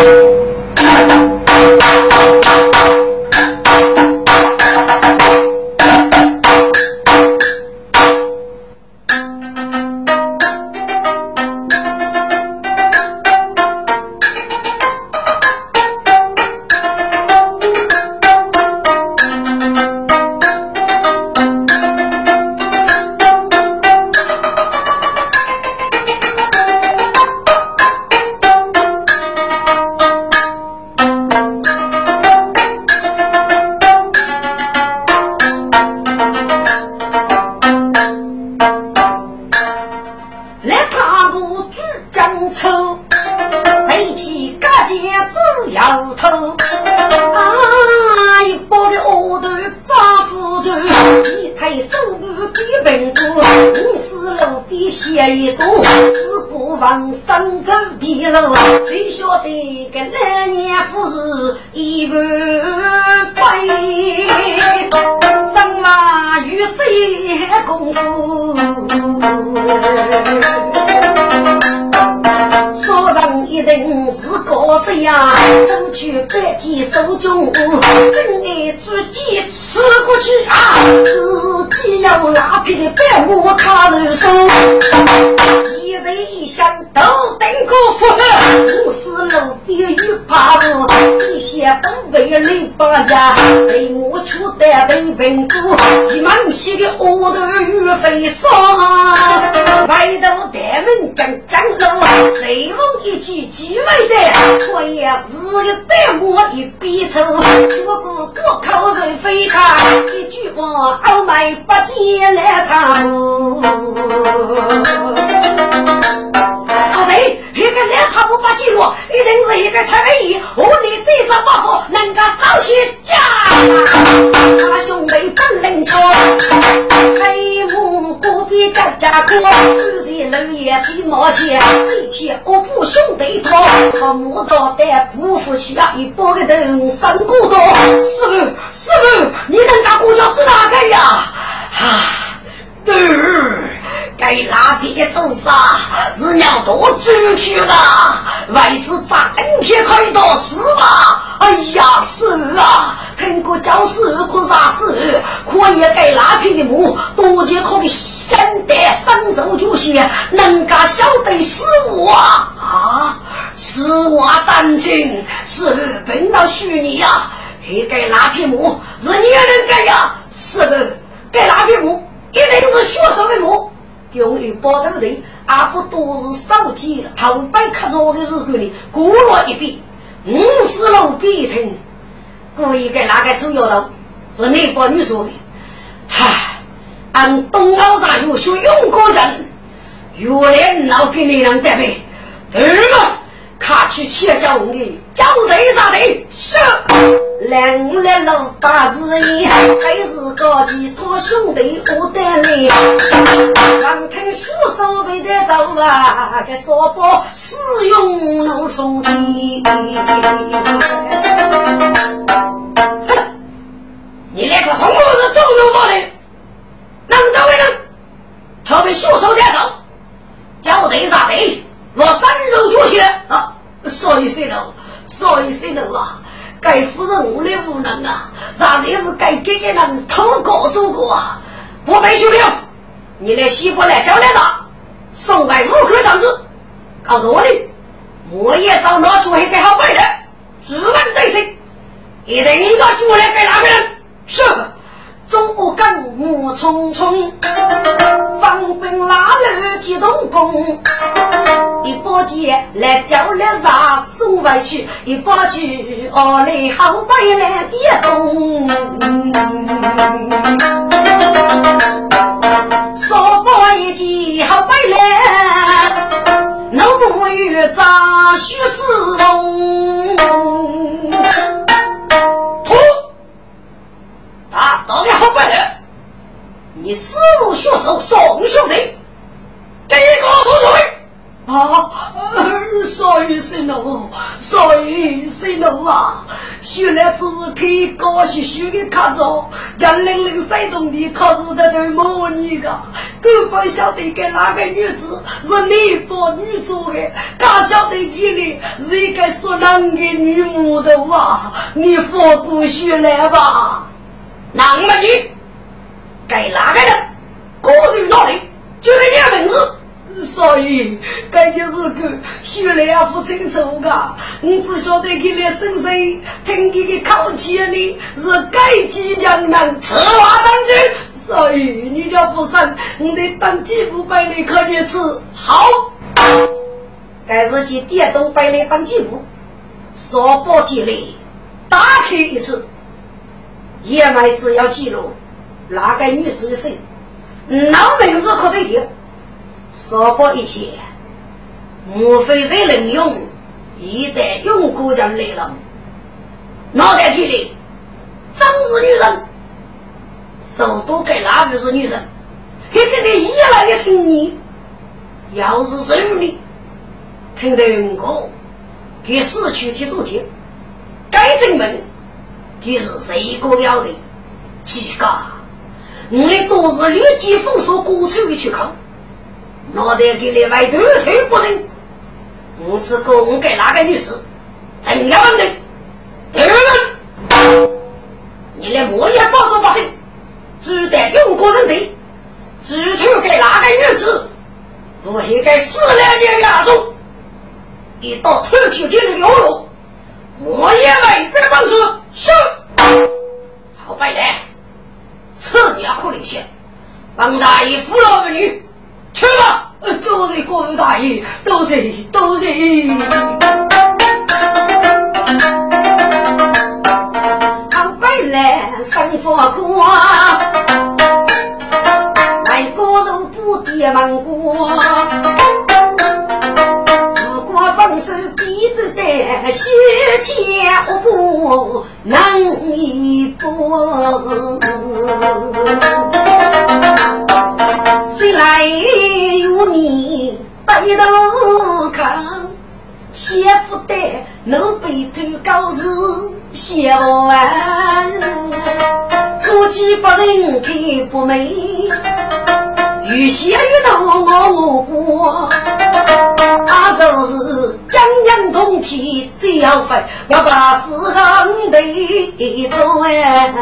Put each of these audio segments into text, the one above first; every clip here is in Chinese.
Bye. 傲慢不羁的老太对一个老太婆不记路一定是一个出了我你这种不好能够找些家我兄妹本领强你再孤僻家咋人也去毛险，这天我不兄弟他，他摸到的不服气啊，一拨个头上过刀。师傅，师傅，你人家姑家是哪个呀？啊！嗯，该拉皮的走杀是要多出去的，还是整天开到死吧？哎呀，是啊，通过教师可啥事？可以给拉皮的母多节课的先得身受学习，能够晓得是我啊？此我担心，是本老虚你呀、啊？还给拉皮母是你能给呀、啊？是给拉皮母。后背刻着的日子里，过了一笔，五十路笔听，故意给那个主要的，是你把女做的。嗨，俺东澳上有学勇过人，原来老给你人带背，对吗？卡去切叫你交队啥的，是。两来老八子爷，还是高级托兄弟我的你。刚听书手背的走啊，给说不使用农村的。你那个同路是中路过的，能到为能？特别书手带走，交队啥的，我三手出血啊！所以谁了？所以谁能啊？该夫人我的无能啊！啥才是该给给人偷过中国啊！不被修了，你来西伯来叫来啥？送来户口长子，搞多的，我也找那主黑给好本的，主问对谁？一定找主来给哪个人？是。左跟木匆匆，方兵拉路激动弓，一把剑来叫来杀送回去，一把去哦来后背来点动，说把一剑后背来，怒不与张须世龙。啊，到底好办了！你死如血手送兄弟，给个头罪啊！所以谁怒？所以谁怒啊？学来只是可高兴学的看着，将零零山东的可是在对模拟的，根本晓得给哪个女子是你把女做的，刚晓得你的是谁该说男的女母的话？你佛过学来吧。男的女，该哪个人？各自哪里？就在你的名字。所以，这就是个学来不清楚噶。你只晓得给你生生听你的口气呢，是该即将能吃话当真。所以，你叫不生，你得当几副百里可你吃好。该是去电动百里当几副，说不起来，打开一次，野麦只要记录哪个女子的姓，老名字可得听。说过一些，莫非是能用？一旦用过将来了，脑袋里的真是女人，手都给哪个是女人？还跟你一来的青年，要是是女，听得我给死去的书记，该证明他是谁个了的？几个？我们都是立即封锁过去的去看。脑袋给你买断腿不成？我是供给那个女子？等要问的，第二问，你连木也保住不成？只得用个人的，只图给那个女子？不应该死两年亚洲，一到偷去的那个药路，我也没别本事。是，好白来，此地可领先，帮大爷扶老儿女。去吧，多谢各位大爷，多谢多谢。好白来生活苦，来歌手不跌芒果。如果本手鼻子的血钱不能一拨。谁来与你背头看？媳妇的奴婢头高是小安，初见不人看不美，有些与闹我过，他说是江体最要飞，我把四行的头哎，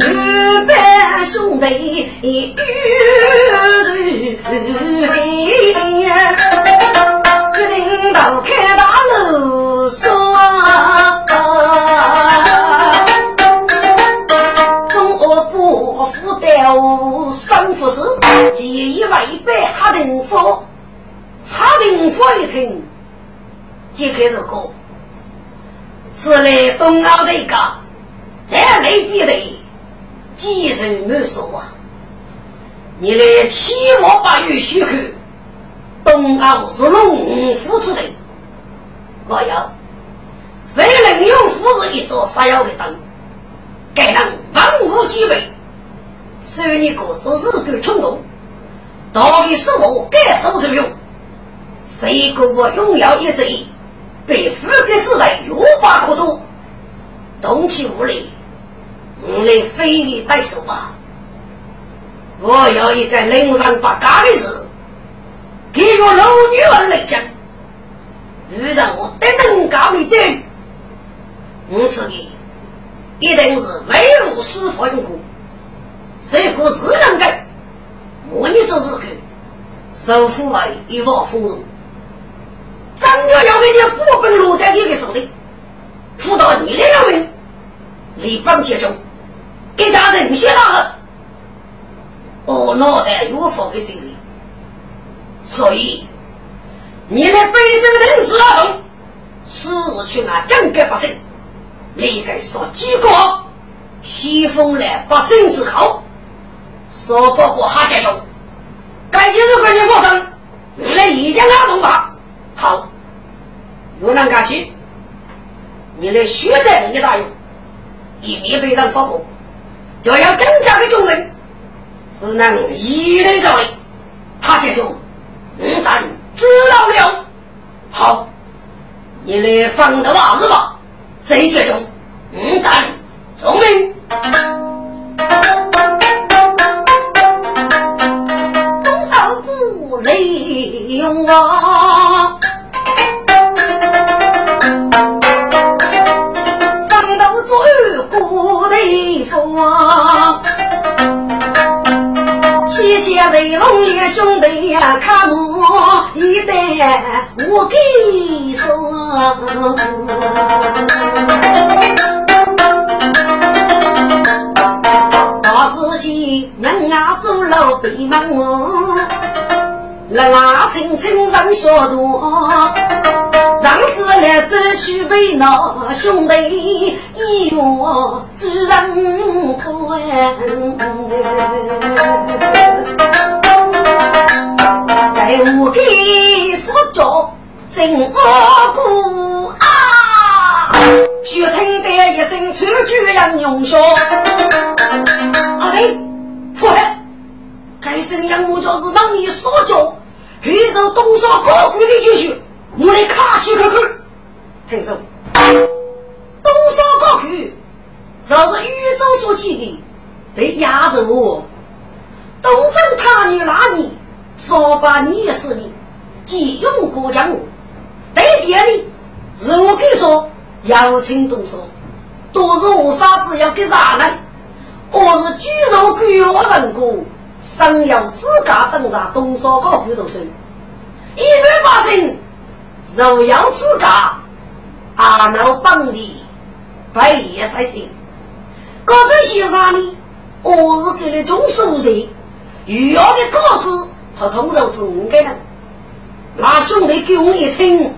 二班兄弟玉决定到开大路说，中恶不服掉三副事，第一位被哈定福，哈定福一听，就开始歌，是来东奥的一个太雷逼的，几声没说啊，你来七我八月许可。东奥是龙虎之地，我要谁能用斧子一座杀妖的灯，该能万物齐备，受你个做日干冲动，到底是我该受之用？谁给我拥有一贼，被富的时代无法可渡，动起武力，我来非礼待手吧！我要一个令人上八嘎的事。给我老女儿来讲，遇上我得能干没得，我是的，一定是为无师傅用过，这个是能干，我你做日干，首富为一望丰荣，张家要为你不本落在你的手里，辅导你的要命，力帮接中，一家人血大恨，我脑袋有放给谁人？所以，你来背身人事而动，是去拿江革百姓，你该说几个？西风来百姓之口，说不过哈家兄，该就是跟你发生，你来一将拉动吧。好，若能干起，你来学得人家大用，以免被人发过，就要增加的众人，只能一类造力，哈家兄。嗯，但知道了。好，你来放的袜子吧。谁接中？嗯，但聪明。东澳不利用啊，呀，随风也兄弟呀，看我一代我给说。大自己人啊，走路别忙我，人啊，轻轻上小道，上次来走去为那兄弟一月主人团。该我给所着真阿哥啊！血听得一声粗句杨勇说：“阿弟，父海，该声杨木就是帮你所着，宇宙东沙高空的继续，我来卡去看看。听着，东沙高去就是宇宙所建的，得压着我。东征他女那里？说把你是你，即用过江我，对点呢？是我给说，要请动手，都是我傻子要给啥呢？我是举手给我人过，生要自家挣扎，动手搞骨头手，一百八十，肉要自家，阿老帮你白夜才行。高僧先生呢？我是给你种熟人，遇要的高手。他通州是五个人，那兄弟给我一听，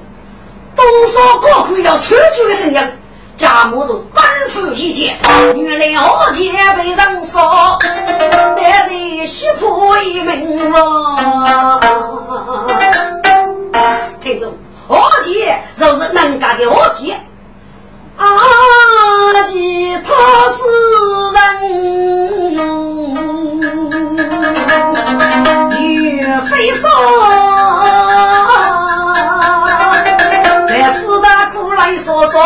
东沙高官要出局的声音，贾母就吩咐一见，原来二姐被人杀，但是须破一门啊。听着，阿姐就是能干的阿姐，阿姐她是人。飞霜，在四大苦来说说，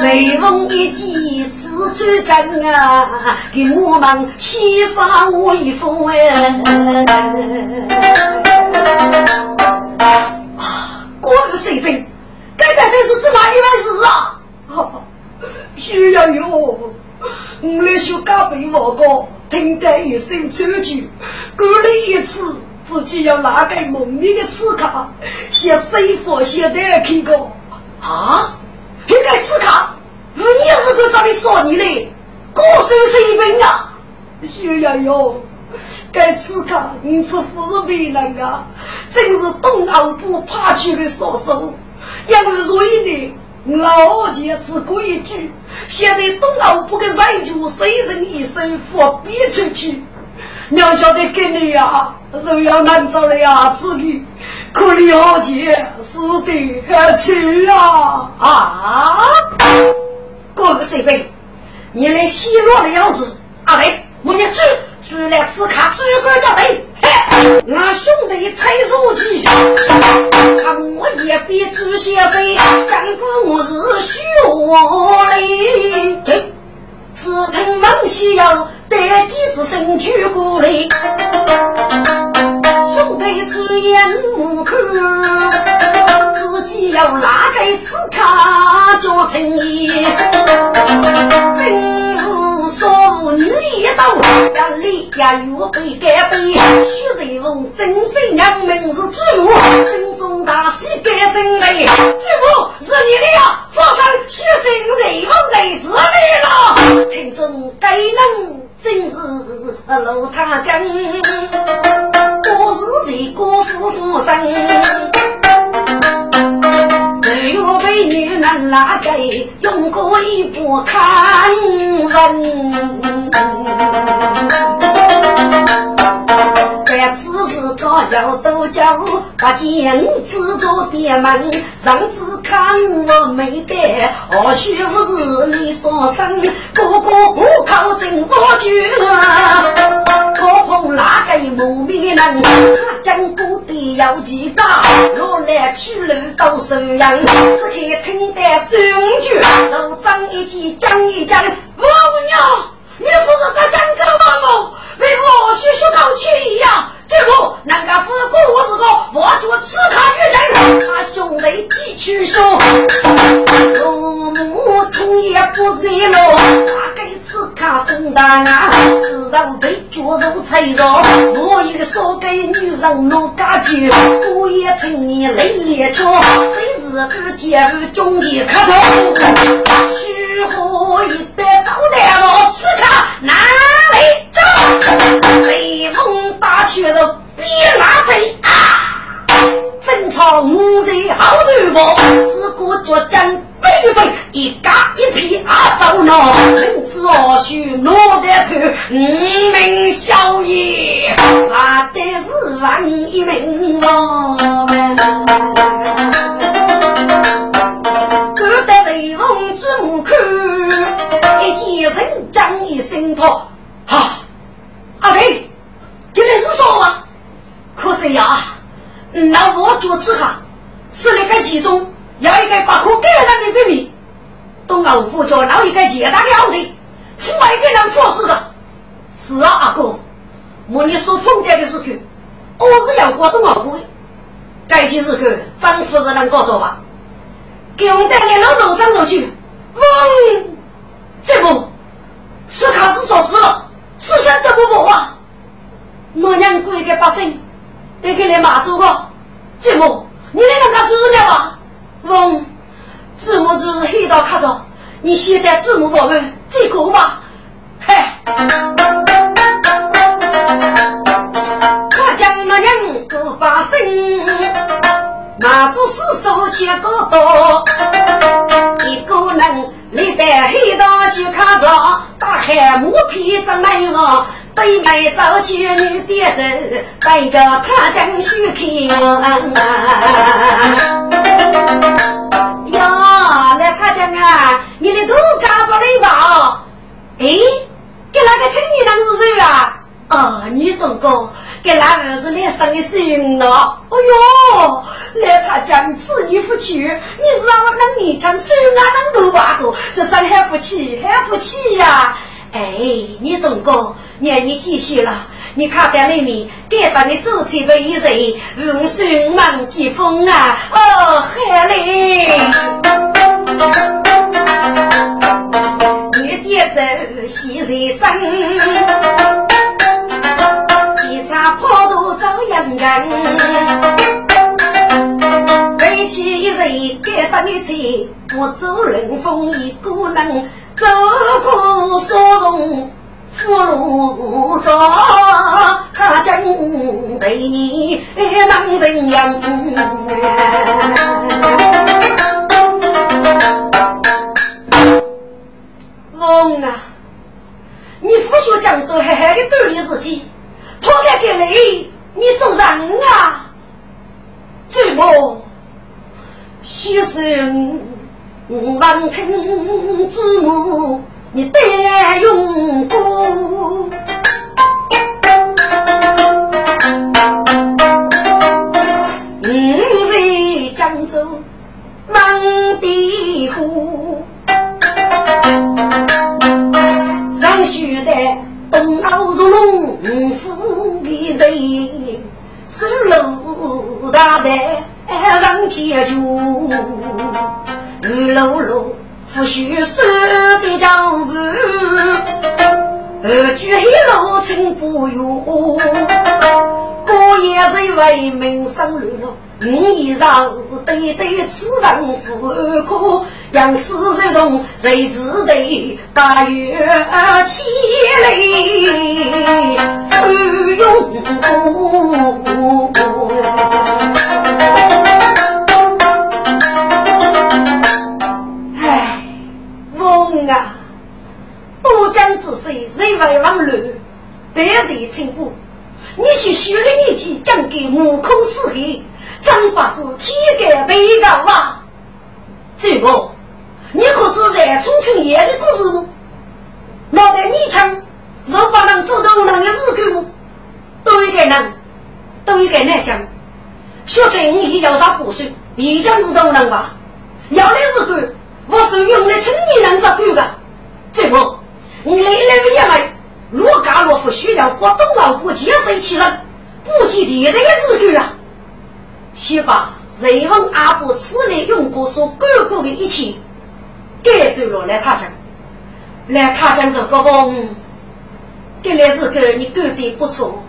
随风一击，此处真啊，给我们牺牲为父哎！啊，过了水兵，该带的是这么一回事啊？需要有，我来修加倍我哥。听得一声抽筋，过了一次，自己要拿个蒙面的刺客，写水佛写的看过啊！这个刺卡，五年是个找你说你嘞，高手水平啊！徐瑶瑶，该刺卡你是不是别人啊？真是东欧部派去的杀手，因为所以呢。老姐只过一句，现在东欧不给人就谁人一生佛逼出去。你要晓得给你呀，肉要难找的牙齿的，可怜二姐死得去啊啊！过个水杯，你来奚落的样子，阿雷，我们去。出来吃卡，出个叫对，俺兄弟猜手机，看我也比朱先生，讲过我是虚话嘞。只听孟西要带几只身躯过来，兄弟注眼目看，自己要拿个吃卡做生意，真是少女一刀，要立呀又被改背，徐瑞凤真心娘名是祖母，心中大喜改生嘞，祖母是你的呀，发生虚心瑞凤在这里了，听众该能真是路他江，我是谁国夫妇生。谁有美女难拉给，用过一不堪人。在此时高要多叫，把剑子做点门，上次看我没得，或许不是你所生，哥哥不靠真我绝。可碰那个无名的人，他讲过的要记大，我来取路到收养，只看听得声句，手张一记讲一讲，我娘，你不是在讲这话吗？为我学学高去呀！这不，那个夫人过我是个我做刺客女人，他兄弟几去说，父母从也不热络，他给刺客生的啊，上被脚肉踩着，我一个少给女人弄家去，我也趁你累累瞧，谁是不介入中间客中？如何一带走的路，此刻哪里走？随风打去了别拉贼啊！正朝五岁好对我，自古脚尖。背背一家一匹啊，走了，人子二婿落得头，五名小爷拿的是万一名哦，一见人将一声托，哈，阿弟，原来是说啊，可是呀，那我主持哈，是那个其中。要一个把可盖上的秘密，都熬不叫闹一个简单的奥题，父爱给人做事的。是啊，阿哥，我你说碰见的时候，我是要过东欧的。该件事去，张夫人能搞到吧？给我们带来老肉张肉去。嗡，这不，是卡是说事了，是想这不不啊？我娘跪给百姓，得给你骂走个，这不，你来让他做什了吧？翁，祖母就是黑道卡着，你现在祖母我们这个吧？嘿，他讲那人个把心，马祖是手牵个刀，一个人立在黑道去卡着，大海木皮怎么样？对面走去女的走，带着他将去看。呀，来他讲啊，你的头干着嘞吧？哎，给那个青年男是谁啊？哦，女东哥，给那儿子来生的孙了。哎呦，来他讲子女夫妻，你是让我能你讲孙啊能多八个？这真很福气，很福气呀！哎，女东哥。年你几岁了？你看在里面，给到你走起为人，五孙忙几风啊！哦，海嘞！女的走西人生，跑路走洋人，背起一人给到你去，我走冷风一个人，走过沙中。俘虏着他将对你当人样。翁啊，你不学讲做还还的锻炼自己，抛开给你，你做人啊，怎么牺牲望听之母？你得用功，五在江州忙地虎，上学的东奥如龙虎的队，是老大的上街住，雨露露。不许说的脚步，二句黑路成不远。我也是为民生路了，五衣裳对对此人妇可，让此人同谁知得大约千里不用啊！多江之水，人为往乱，得罪亲故。你是虚的年纪讲给目空四黑，张八子天干地高啊！这个，你可知在冲城夜的故事吗？脑袋你强，若把人做到那个日口，都一个人，都一个人讲。学成也要啥补水，一讲是都能吧？要的是个。我是用来青年人照顾的，这不，你来来个爷们，罗家罗夫需要过东老国接受其人，不计地的日子啊！先把瑞文阿伯此类用过所各个的一切，感受了来他讲，来他讲这个风，这来是个你干的不错，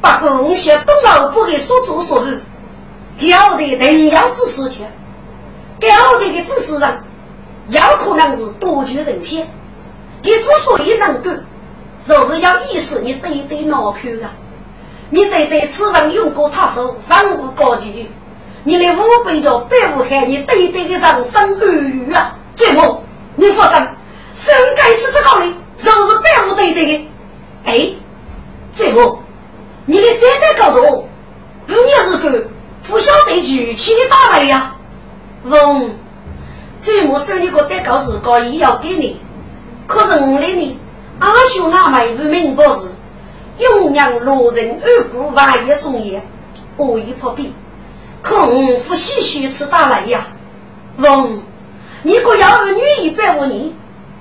不过我想东老不给所作所为，要的同样之事情，要的个知识上，有可能是多具人先。你之所以能够，就是要意识你对对脑壳的，你对对此人用过他手，上无高级，你来五百叫百无害，你对对的人生安逸啊！最后你发生，生该是这个的，就是百无对对的。哎，最后你的这代高度，五年是个不晓得举起的大来呀！翁，最后生你个代高是高也要给你。可是我来呢，阿兄阿妹无名博士，永阳路人二姑万叶送爷，恶意破壁，可我不喜许吃大来呀。翁，你可要儿女一百五年，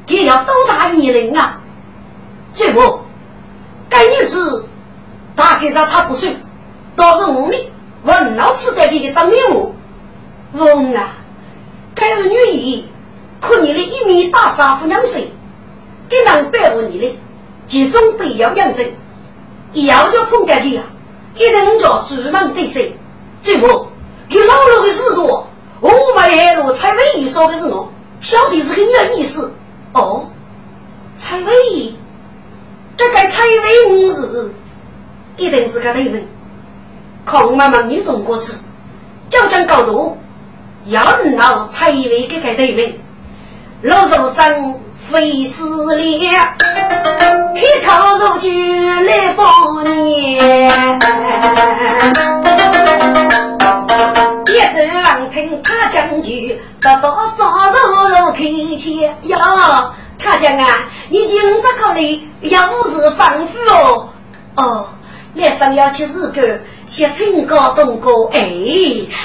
也要多大年龄啊？最不，该女子大概上差不少，倒是我呢，问老吃的一张面目。翁啊，该儿女一，可你的一米大三夫娘身。给人保护你的，集中必要养生，要就碰个你啊！一人叫专门对谁？最后，给老老的事多，我们路蔡伟义说的是我，小弟是个你的意思哦。蔡伟义，这个蔡伟五是一定是个雷人，康妈妈女动过去，就将高度，要闹蔡伟这个雷人，老首长。费思量，黑桃肉酒来报年。一走听他讲句，得到啥肉肉开钱哟。他讲啊，你今这个里要不是丰富哦哦，来生要去日个。写成高东哥，哎，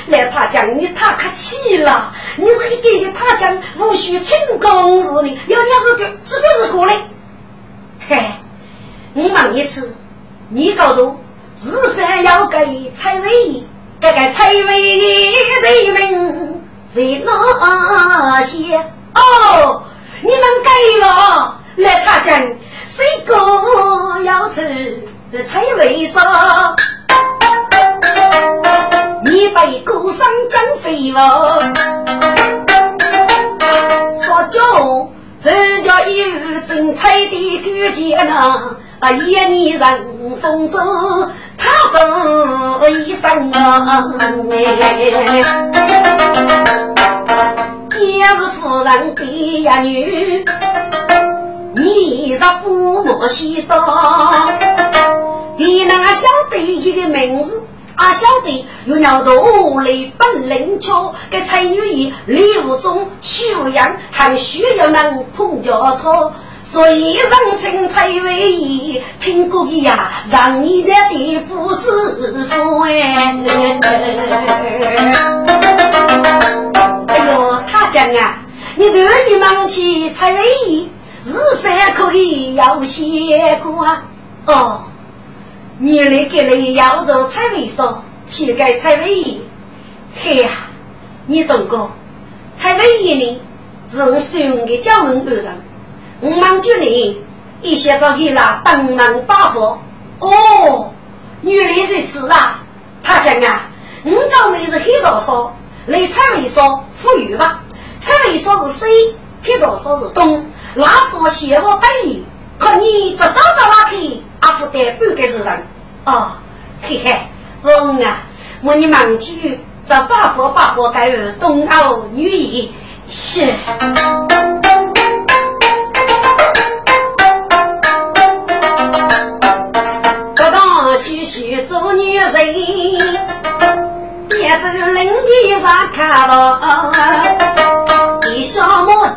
来他讲你太客气了，你是一个个他讲无需成功似的，要你是个是不是过来？嘿，我问一次，你告诉是否要给蔡伟？这个蔡伟的名在哪些？哦，你们给了，来他讲谁个要吃蔡伟啥？你被孤身征飞了，说叫这叫有生财的个姐呢？啊，一年人风走，他说一声啊，今日夫人的呀女，你若不莫西道，你哪晓得一个名字？啊晓得有鸟头来本领巧，给才女儿礼物中修养还需要能碰脚头，所以人称才为义。听过呀，让你的地不是福哎。哎呦，他讲啊，你得意忙起才为义，日饭可以要先过啊。哦。你来给你要做菜尾说，去给菜尾姨。嘿呀，你懂过？菜尾姨呢，是我送的家门儿上。我忙就你一些早给了登门八佛。哦，原来如此啊！他讲啊，我讲的是黑道说，来菜尾说富裕吧？菜尾说是西，黑道说是东。那是我羡慕百里，可你这早早拉开。阿福得半个时辰，哦，嘿嘿，翁啊，我你忙句，找八佛八佛盖儿东奥女姨是，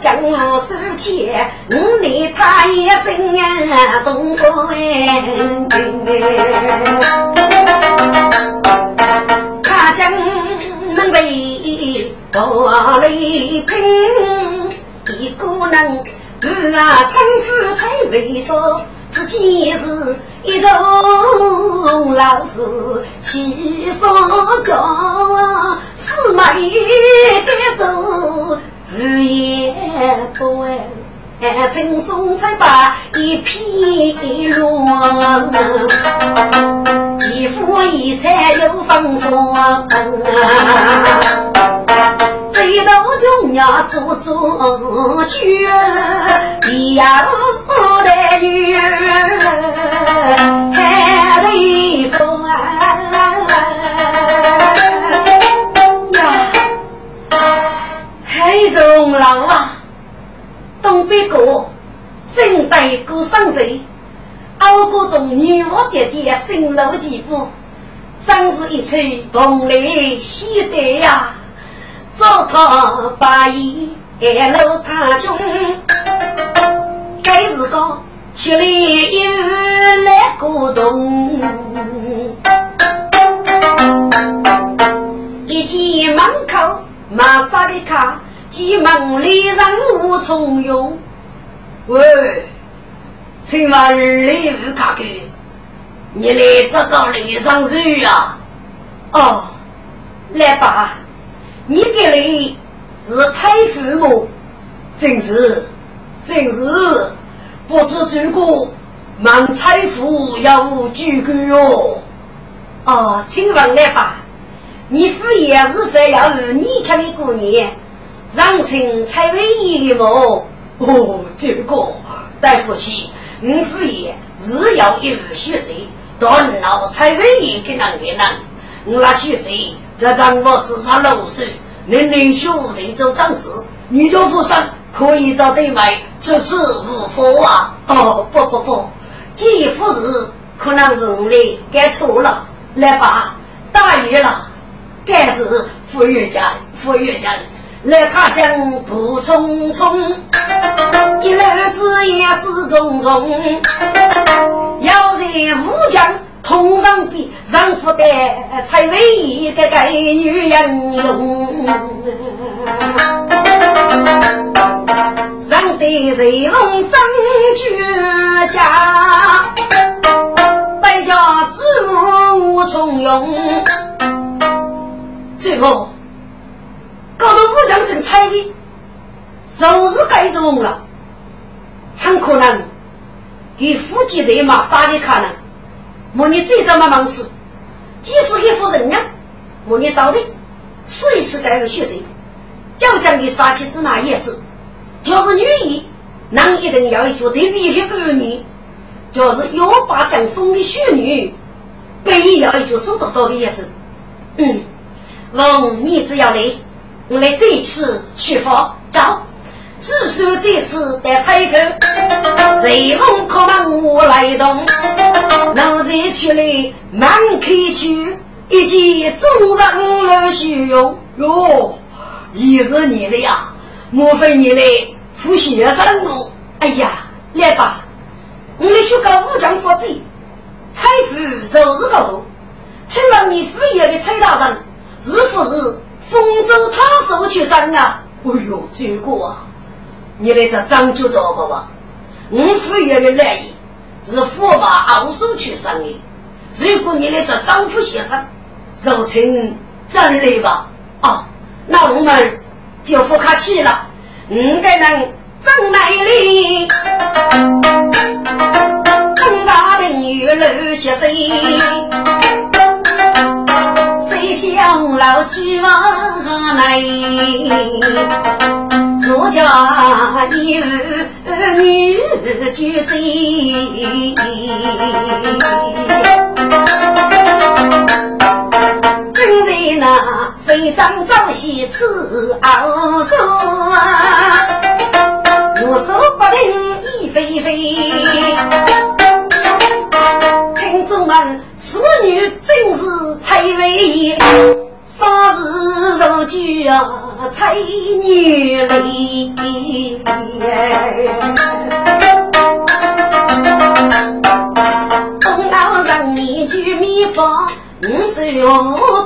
将我收起，我离他一生啊，东风。他将门为高丽拼，一个人不啊称夫才为说，自己是一种老虎，七上轿，四马一走。无言不问，轻松才把一片乱，几夫一菜又丰富，最多中要做做绝，一呀的女还得中郎啊，东北哥正待过生日，欧国中女巫爹爹新楼几步，真是一出蓬莱戏台呀！糟蹋八爷楼塔中，该是个千里又来过冬，一进门口马上的看。急忙里人无从用。喂，请问礼物卡给？你来这个礼上去啊？哦，来吧，你给的是财富吗？正是，正是，不知诸葛满财富要无居居哦。哦，请问来吧，你父也是非要与你吃的过年？让请蔡伟义的么？哦，这个大夫妻，五夫爷日要一日血贼，断老蔡伟义给人给人，我那血贼这张我自杀六岁，年龄兄弟做长子，你就负伤可以找对买，只是无福啊！哦，不不不，这副事可能是我的该错了，来吧，大雨了，该是傅月家，傅月家。来他江步匆匆，一路子也是重重。要在武将通上边，上福的才为一个个女人用。上得瑞龙生绝家，百家之物无从用。最后。搞到武将生猜的，若是该种了，很可能给夫妻对马杀的可能。莫你这张么忙吃，即使给夫人呢，莫你早的吃一次该有血罪，将将的杀妻之马也子，就是女医，男一定要一脚对比的儿女，就是幺八将封的血女，必要一句收得到的叶子。嗯，问你只要来。我来这次出发，走。据说这次得采访，随风可门我来动。奴才出来满口去，一见众人来虚荣。哟，又是你了呀？莫非你来赴学生路？哎呀，来吧，我来学个武将伏笔，财富就是高度。请问你府爷的崔大人是不是？丰州他手去生啊！哎呦，这个啊，你来这张就找个吧。我府爷的来意是驸马二手去生的。如果你来这张府先生，就请真来吧。哦，那我们就不客气了。五个人真来哩，中山陵有楼些谁？想老去往来，作家有女绝贼，正在那非张朝夕吃熬手，我手不灵已飞飞。此女真是才为杀时如菊啊，才女丽。东老上一句秘方。五十月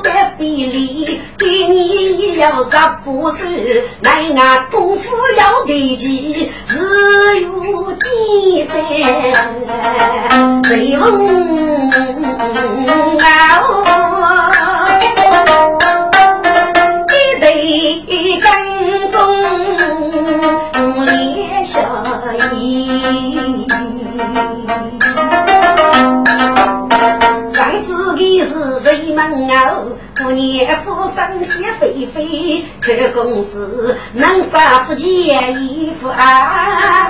的比例，给你要杀不死，奈俺功夫要得急，只有记得谁问啊？看公子能杀夫钱衣服啊，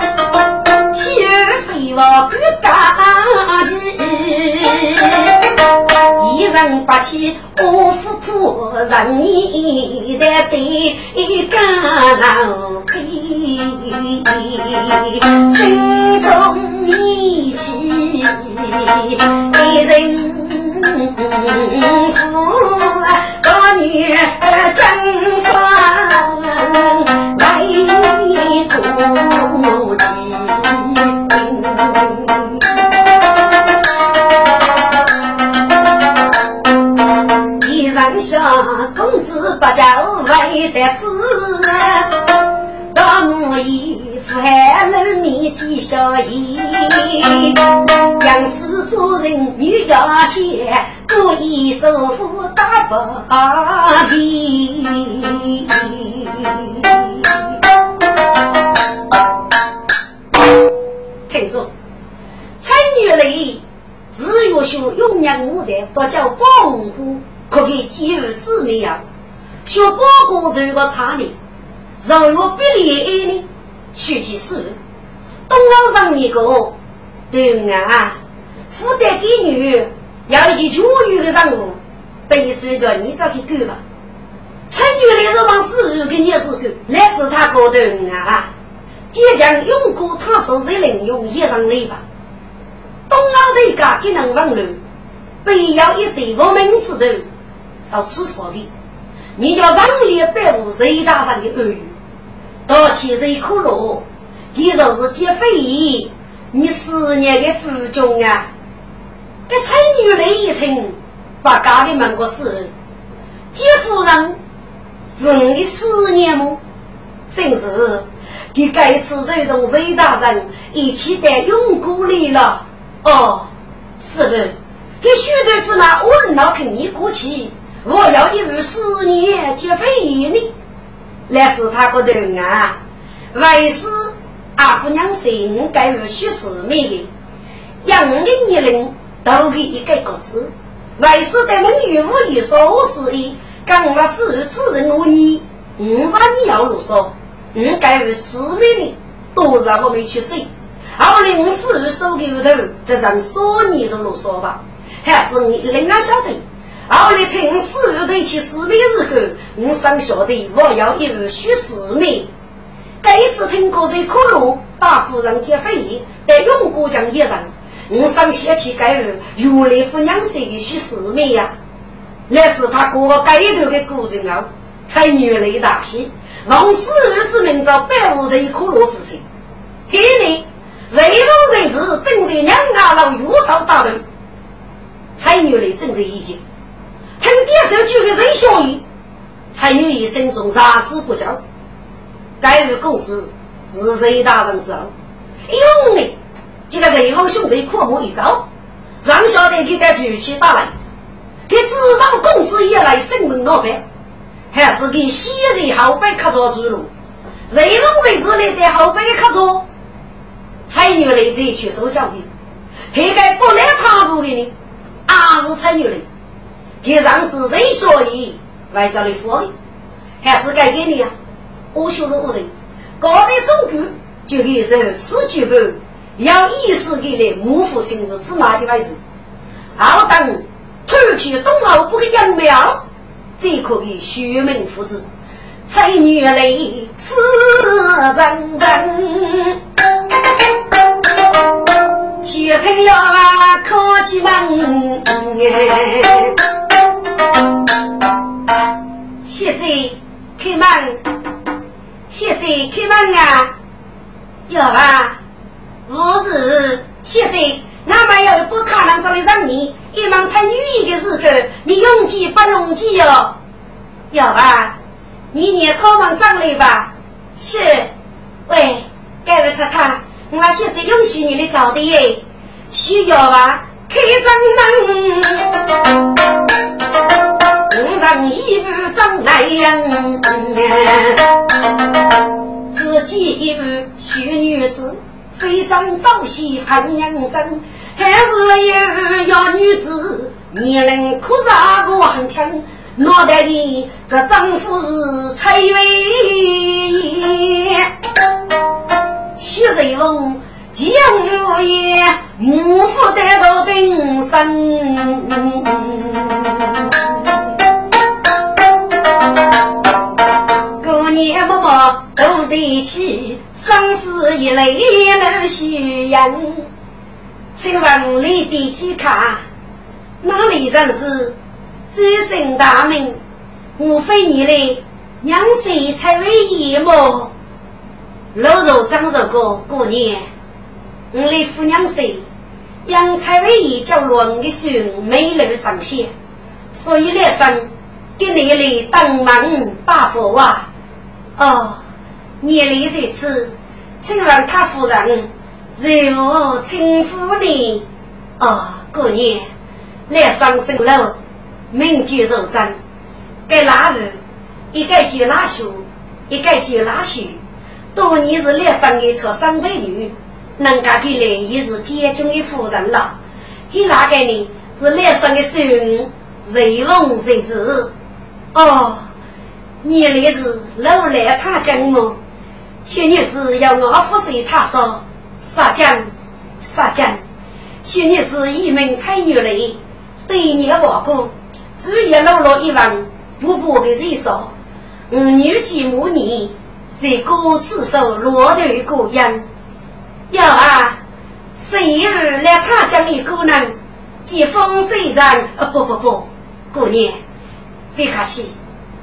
雪飞我不干净，一人不起我夫妇，让你的对干配，心中意气，一人。女儿真算来不及，一人下公子不叫为得吃，大母姨。海楼面见小姨，杨氏做人女要贤，故意受富大发地。听着，彩女里只有学永年牡丹，多叫保护，可给几有子女呀？学八个这个场面，如果不离呢？去其事，东澳上一个对啊，负责给女要一句教育的任务，背手叫你找去干吧。参与的是往事跟你是干，那是他高头啊。坚强用过他手在领用一上来吧。东澳的家给人问路，必要一些无名字头，找厕所的，你叫让里百户谁大上的耳语。到七十一苦路，你就是劫匪，你十年的夫君啊！这彩女来一听，把家里门个事，劫夫人是你的十年梦，真是给该次这种雷大人一起带永固来了。哦，是的，给许多子那我老听你过去，我要一日十年劫匪呢。那是他个人啊，为师阿夫娘生该于许世美的，养的年龄都给一个个子。为师对门女无一说是一，刚我是自认我你，五啥你要啰嗦，我该于世美的，多少我没去生。二零四手里头这张说你就啰嗦吧，还是你另外晓得。后来听四月头去四面时候，我上晓得我要一日许四面。第一次听过这可乐大夫人劫匪，在永过江一上，我上想起该日原来夫娘生的许四面呀。那是他过该头的古人啊，才女来大喜，奉四月之名叫百户人可乐父亲。给你人逢人质，正在两家老遇到大头，才女来正在意见。听点这句的人小意，才有一生中啥子不教。该与公子是谁大人之后，用的这个人王兄弟阔目一招，让小弟给他举起打来，给知上公子也来审问老板，还是给昔日后辈客座主路，人王人之类的后辈客座，才女来这去受教育，还该不来踏步的呢，还是才女来。给让子人所以外找的富裕，还是该给你啊？我学是我的，高的中举就可以受此举报，要意思给你母父亲是指哪一位是？好等偷去东澳不给养苗，这可以虚名父子，才女来是真真。雪天要啊，开起门哎。现在开门，现在开门啊！要吧？不是，现在俺们要不可能找你让你一忙才女一的时候，你用计不用计哦？要吧？你念他们长来吧？是。喂，各位太太，我现在允许你的早的耶，需要吧？开张门，五上一步张来人，自己一步许女子，非常早喜很认真，还是有要女子，年龄可是个很强，脑袋里这丈夫是蔡伟，徐瑞凤江如烟，母父带到顶上。过年默默都得起，丧事一泪流虚阳。请问你的几卡？哪里人是？知姓大名，无非你嘞，娘婿才为一么？老肉长肉个过年，我的父娘婿杨才为一叫乱的孙美丽长相，所以来生给你来当门把佛啊！哦，年里如此，请问他夫人如何称呼你？哦，过年来上生楼。名句肉真，该拉日，一个就拉书，一个就拉书。多年是来生一托生美女，能嫁给来也是监军的夫人了。你哪个呢？是来生的孙，瑞翁瑞子。哦，你那是老来他家么？些日子要我服侍他说，杀将杀将。些日子一门才女来，对你我过。只一落落一万，不不的人少。五女几母女，谁歌自首落头过样？有啊，谁儿来他家里过呢？接风水人？啊不不不，过年，非客气，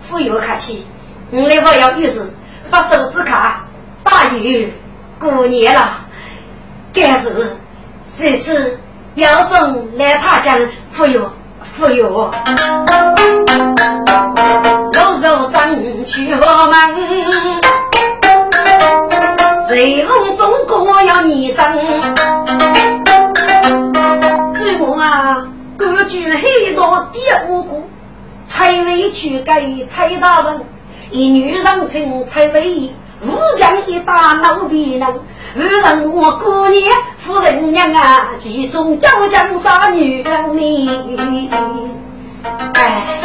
富有客气。我来我要于是把手指卡大雨过年了，该是谁知要送来他家富有。富有，老手张去我们，随风中国要你生。祖母啊，歌剧黑道第五个，才为去给蔡大人，一女人情才为武将一打老兵人。无人我过年，夫人娘啊，其中叫江杀女命。哎，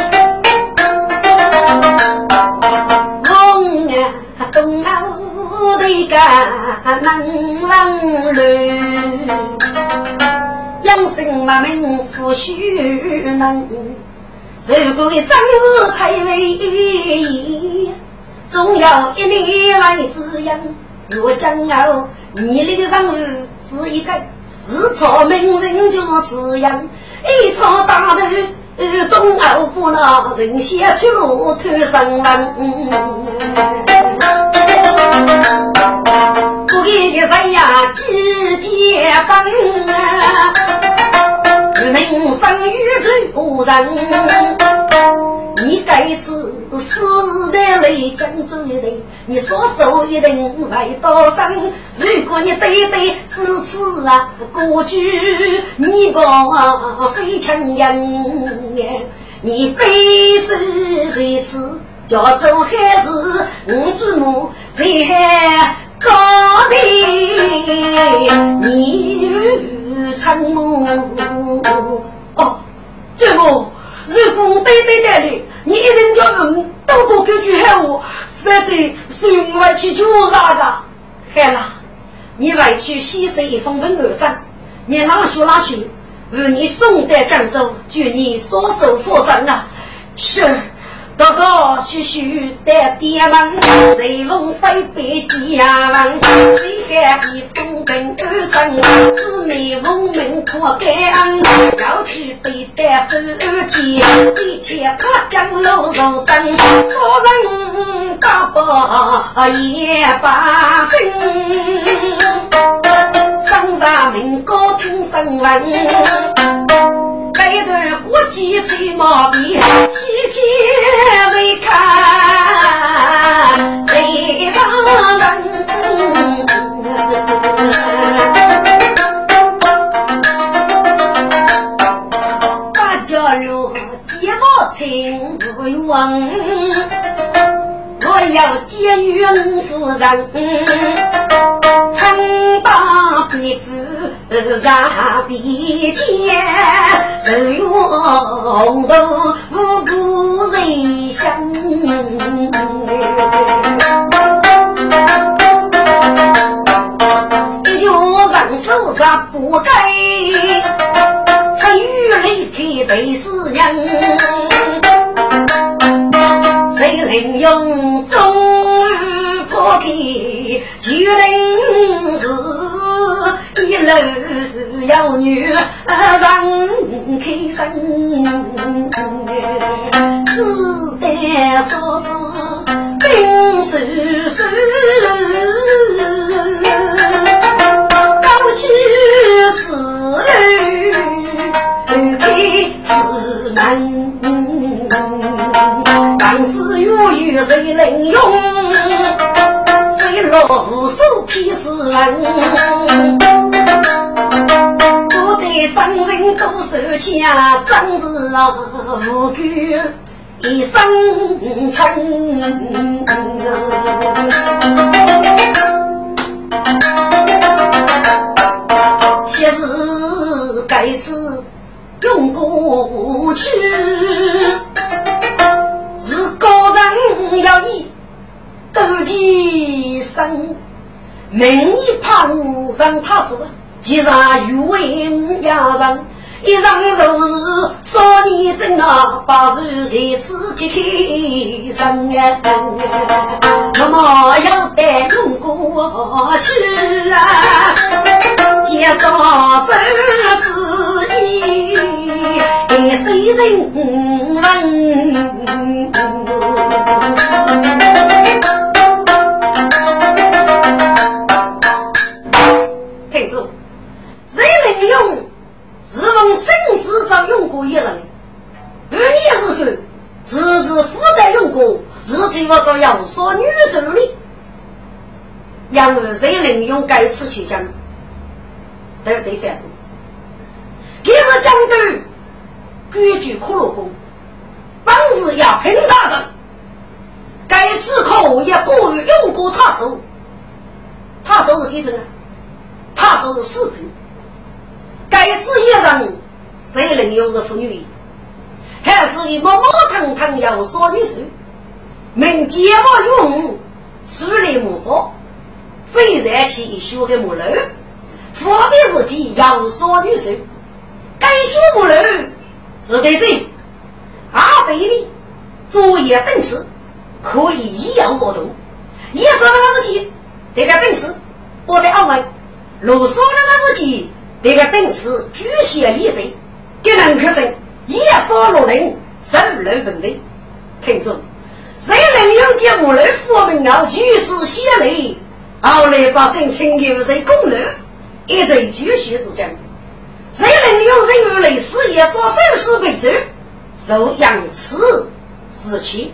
能郎乱，养生嘛名夫婿能，如果一张日才为，总要一年来滋养。我将傲。你那个任务是一个，日朝名人就是样，一朝大头东欧不老人先出路头生人，不给个谁呀几结帮啊，名声宇宙人。你该次死的泪将走一对，你所受一定来多伤。如果你对对支持啊，过去你不非强硬，你背受这次叫做还是我祖母在高的你沉默哦，祖母。如果对对对的，你一定叫人多多给句喊我，否则是我外去做啥的？好了，你外去牺牲一封文而上，你哪学哪学，为你送到江州，祝你所受佛生啊！是。高高虚虚的爹们，随龙飞北家门，谁还比风更二生？姊妹无名可感恩，要去背单手机，一切他将路如针，说人大伯也把心，上上名高听声闻。一段国际吹毛笔，喜气谁看谁当人？大家若见我情不愿，我要见云夫人，称大别夫。上笔尖，手用红豆五谷肉谁想？一脚上手上不该，参与离开对死人，谁能用终于破开，就能是一路妖女人开身，只得说说冰叔叔。高去是开是门，当时有有谁能用？谁落手劈死人？不得伤人多受气啊，真是啊无辜一生情。把手在此揭开身啊，我莫要带用过去啊，介绍生死意，谁人问？听住，谁能用？是奉圣旨找用过一人，自自负担用过，是计划找要说女手的，然而谁能用该次去讲？都得反驳。今日讲的规矩可乐功，本是要平大人，该次口也过于用过他手，他手是几分呢？他手是四分。该次一人，谁能用是妇女？还是以毛毛腾腾要说女手，名节目用处理木包，最热气学个木楼，方便自己要说女手，该学木楼是对这阿对的作业等次可以一样活动，一说那个事情，这个等次我的二位，如说那个事情。这个等次举显一对，给人可是一说落人手楼本的，听众，谁能用节目来说明了举止写来，后来把心情有谁功劳，一在举学之间，谁能用人物类似也说生死为主，受杨慈之气。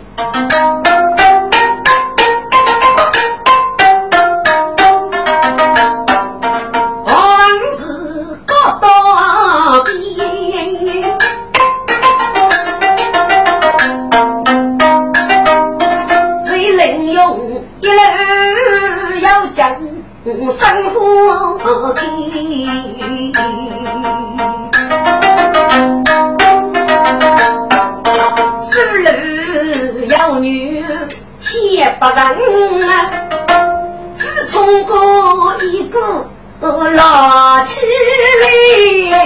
人，只冲过一个老起来。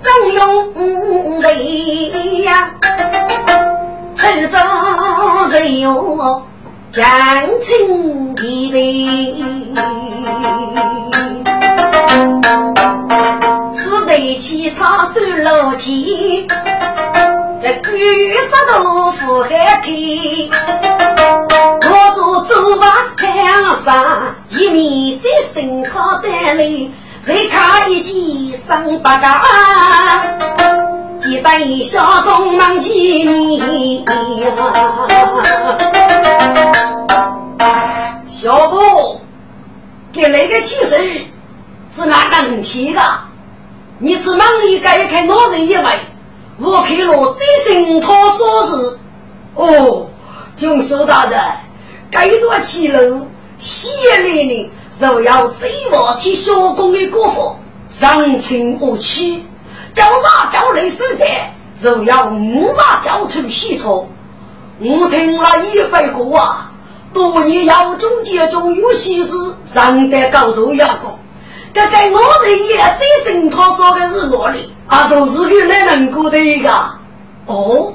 正用力呀，出走只有将亲一辈，只得其他收了钱，这玉石豆腐还给，我做走吧台上，一面在身靠带来。再看一见三八嘎，一对小公忙见你小姑，给那个气势是俺能气的。你只忙里该看老人一位，我看了最心他说是哦，军书大人，该多气喽，谢礼你。若要贼王替小公的过火，人情无欺，叫啥叫雷手段，若要五杀交出系统，我听了一百个啊，多年要中间中有戏子，上得高头要过。这个我人也最心他说的是我的，啊，就是个来能过的一个。哦，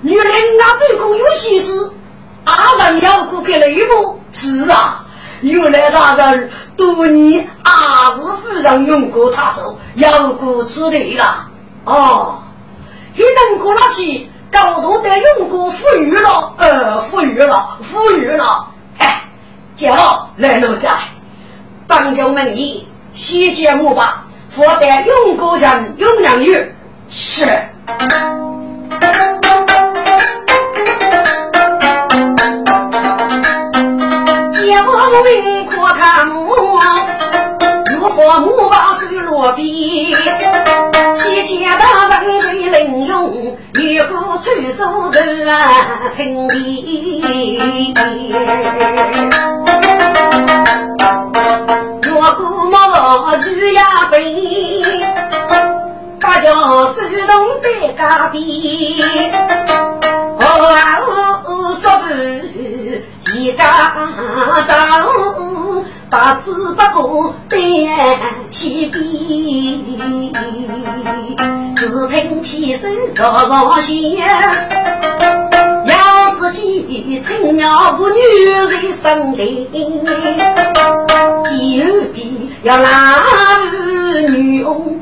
女人啊，最共有戏子，阿人要过给雷不？是啊。原来大人多年阿是夫人用过他手，有过此地了。哦，一能过那去高度的用过富裕了，呃，富裕了，富裕了。哎，叫来奴家，帮救门义，西节目吧，佛得用过人用两语是。命可看母，如佛母把手落笔，西前大人谁能用？越过川州人称帝，越过毛举呀背，大家手动得嘎比，哦，说不。一家走，八字不过单起笔，只听起声嘈嘈响，要自己青鸟不女生灵，第二笔要男女翁。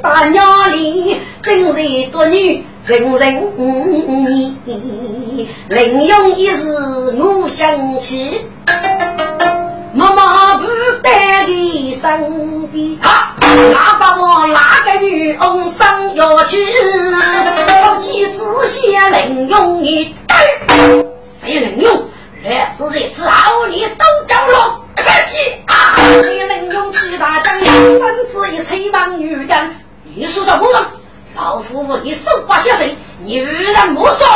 大鸟里真是多女人人你，另用一时我想起，妈妈不带的身边，那把我哪个女翁上要去？出去只先另用一对，谁能用？来自这次奥利都交了。客气啊！你能用七大将，三子一吹棒女人，你说什么人？老夫妇你手把下谁？你愚人莫送！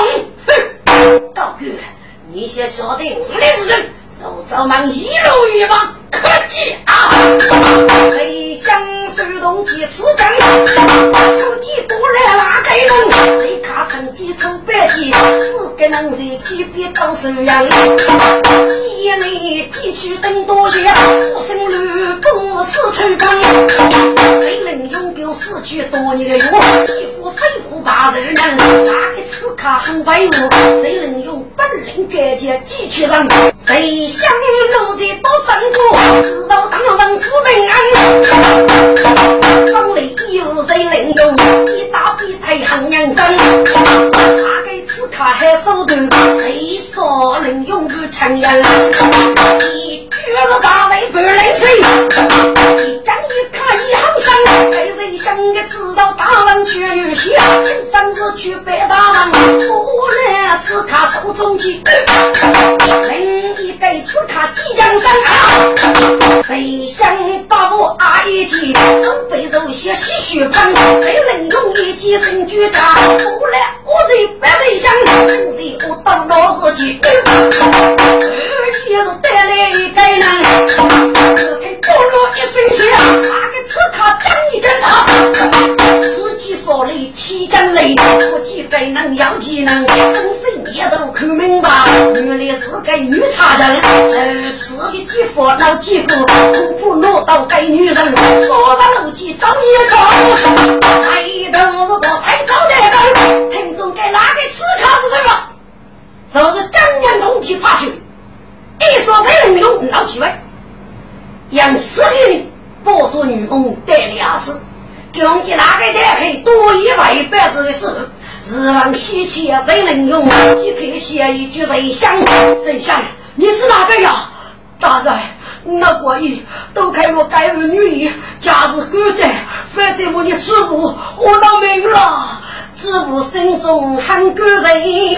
哼！道哥，你先晓得我的是谁？手招忙一路一马，客气啊！谁想手动几次针？出几多来哪个人？谁看成几抽白鸡？四个人谁去别到手样？几内几曲等多些？出生路不是抽空。谁能用够死去多年的药？皮肤肺腑把人能？哪个刺卡很威武？谁能用本领改结几去人？谁？想奴才多辛苦，至少当人富平安。城里有谁能用？一大笔太行人生。他给此卡还手段，谁说能用不强人？一举是把人不能谁？一张一卡一行生，给谁想的知道大人却有些，生日去拜大人，不来此卡手中去。另一个此卡即将上啊！谁想把我阿一记手背肉些洗血盆？谁能用一记神举家？不来我谁不谁想？谁我当老司机？二爷子带来一个人，只听咕噜一声响，那个此卡讲一阵啊！司机说的七阵雷，不计该能要技能，真是你都看明白，原来是个女差人。如此一句话闹几个，不不落到该女人，说上怒气早一场。抬头不抬早点灯，听众该哪个此卡是什么？就是江洋同体爬去，一说谁能用老几位，让十个人抱住女工带两次。用给哪个打开多一百百子的时候，日望西去谁能用？即刻写一句谁想谁想？你是哪个呀？大人，那国语都看我该儿女儿，假日孤单，反正我的祖母我闹命了。祖母心中很感人，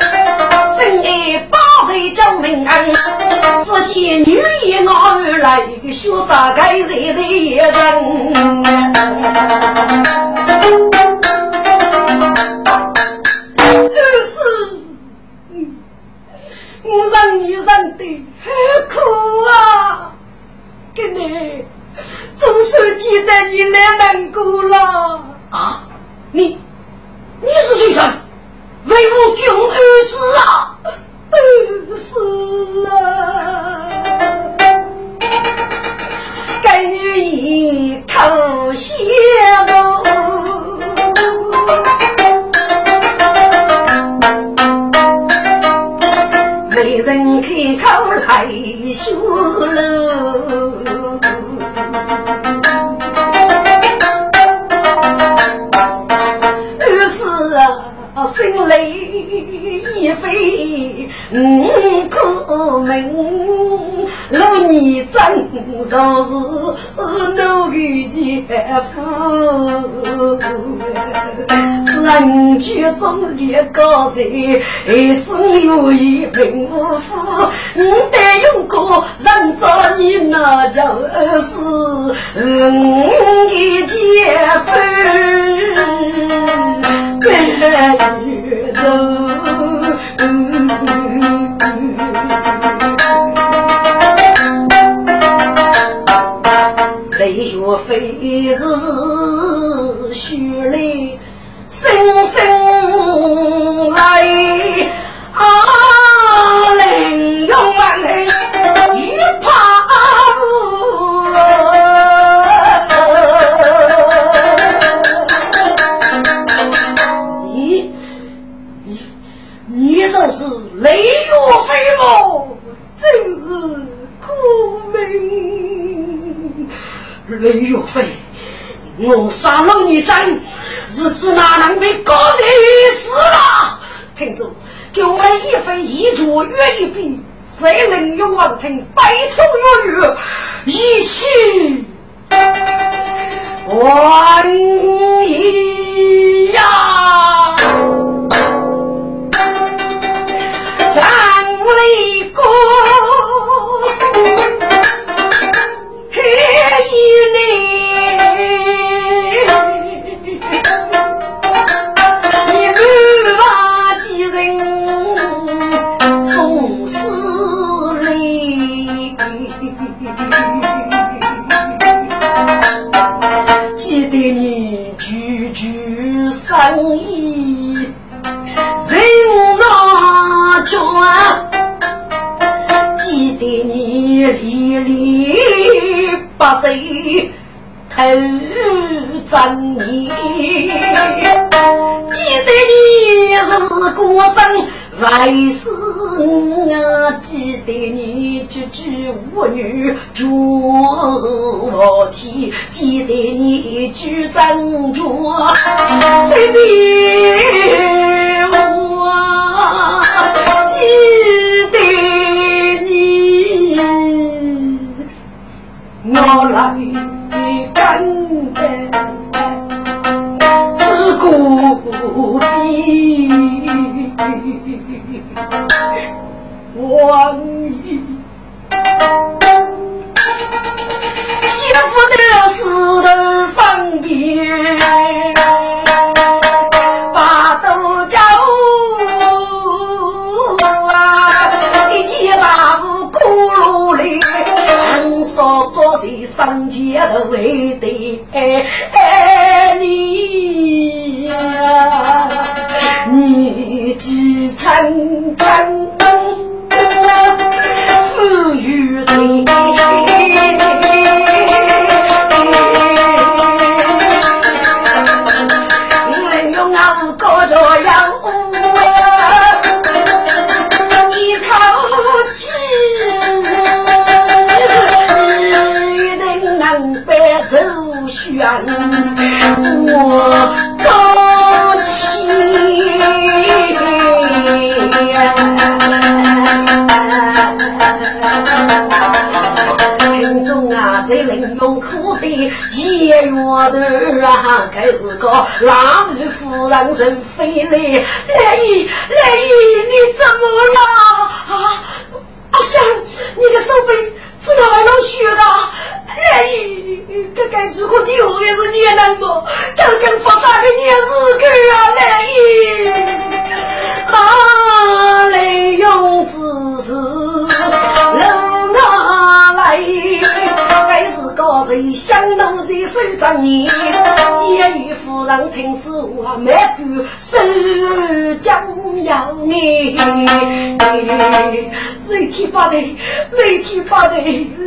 真爱八岁将门恩，只见女一拿儿来，羞杀该谁的一人。可是，我让女人的苦啊，跟你总算记得你来难过了。啊，你。你是谁人？为吾君而死啊！是啊，该女一口血肉，没人开口来羞了。心里亦非五苦命，若你真若是奴的姐夫，人群中列高人，一生有一命无福，我得用过人造你那就是我的姐夫。走，雷岳飞日我杀了你真，日子哪能被高人死了？听着，给我们一分一镯约一笔，谁能有王庭白头有余，一起万一呀！记，记得你一句真话，随节约的啊？该是个拉女夫人人飞来，来姨来姨，你怎么了？啊，阿香，你的手背怎么还弄血的？来姨。这该如何的我也是女人么？将将发啥的女是个啊？来意啊，来用之是该是相弄在手掌里，结与夫人听说啊，没顾手将要你，谁提把的，谁提把的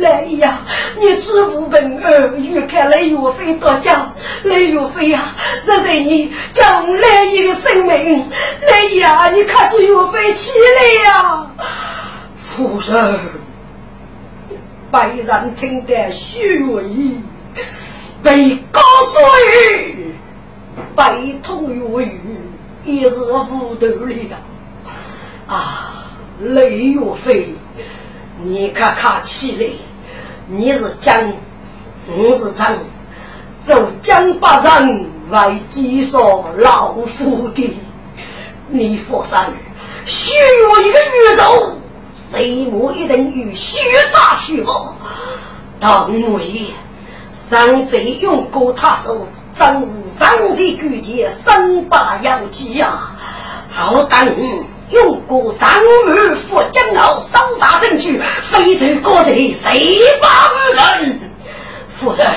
来呀！你知不本儿，欲看雷岳飞夺奖，雷岳飞呀，这是你将来一个生命，来呀！你看这岳飞起来呀！夫人，白人听得虚伪。被高水，悲痛欲语，也是无头了。啊，雷岳飞，你看看起来，你是将，我是将，走江八人为几所老夫的，你佛山许我一个宇宙，谁我一定与血炸去我，等为。上贼用过他手，真是上贼勾结，身把妖计呀！好等用过上门赴江澳，搜查证据，非走过谁，谁把无人？夫人，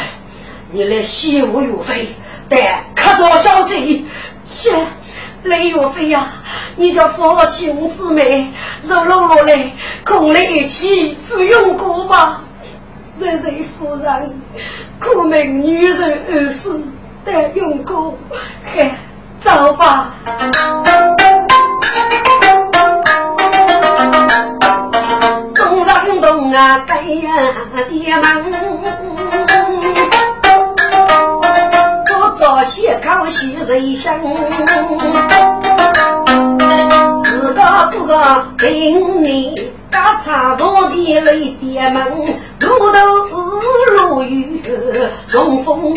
你来西吴岳飞，待客座消息。是雷岳飞呀，你叫佛亲姊妹，肉落落来，共来一起赴用过吧。谢谢夫人。苦命女人而死，得用过，嘿，走吧。中山东啊，盖呀爹门，早些考学人生，自个不个给你。家差多的雷电门，路头落雨，冲锋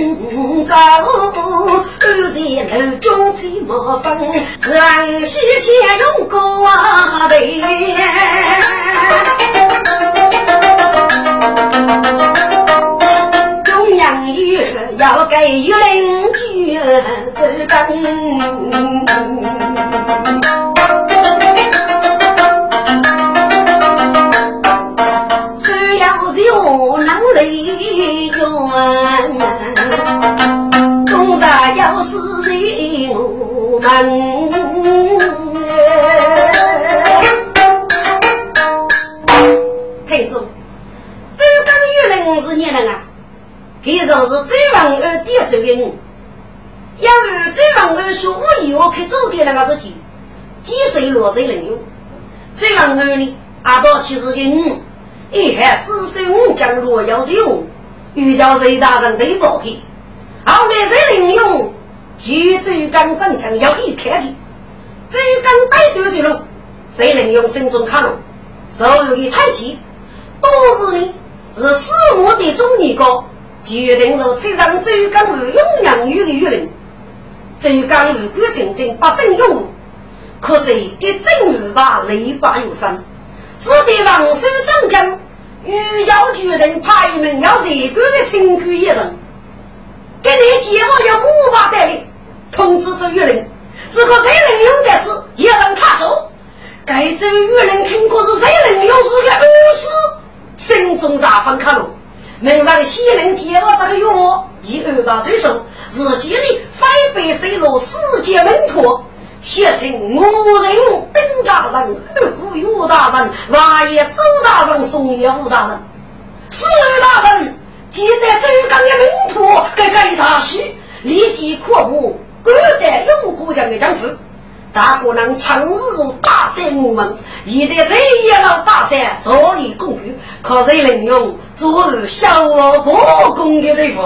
走，在楼中吹马风，人西前用过的。中央雨要给雨邻居走根。总是要是人们。他就是周王二爹走的人，因为周王二说我以后去做的那个事情，几岁落在人用，周王二呢，阿道其实个女，一还四岁五将若要有。遇叫谁大人对不起，后面谁领用？举周刚正强要一开的，周刚带队去了，谁领用心中看了，所有的太极都是呢，是四目的中年高，决定着车上周刚为永阳玉的玉人，周刚如果曾经不胜用武，可是给正日把雷把有伤，只得王守长将。御教主人派一名要热官的清官一人，给你接我要五百带领，通知这玉人，这个谁能用的是也让他收。该这玉人听过是谁能用是个儿师，心中煞风可怒，明让西人接我这个药，以二把罪受，自己的反被水落世界门徒。写成五人丁大人、二姑岳大人、王爷周大人、宋爷吴大人，四位大人记得周刚的门徒，给给他喜，立即扩步，赶得永国将的将府。大姑娘长日如大山我们，一旦这一老大山着力攻击，可谁能用做小我不公的对付？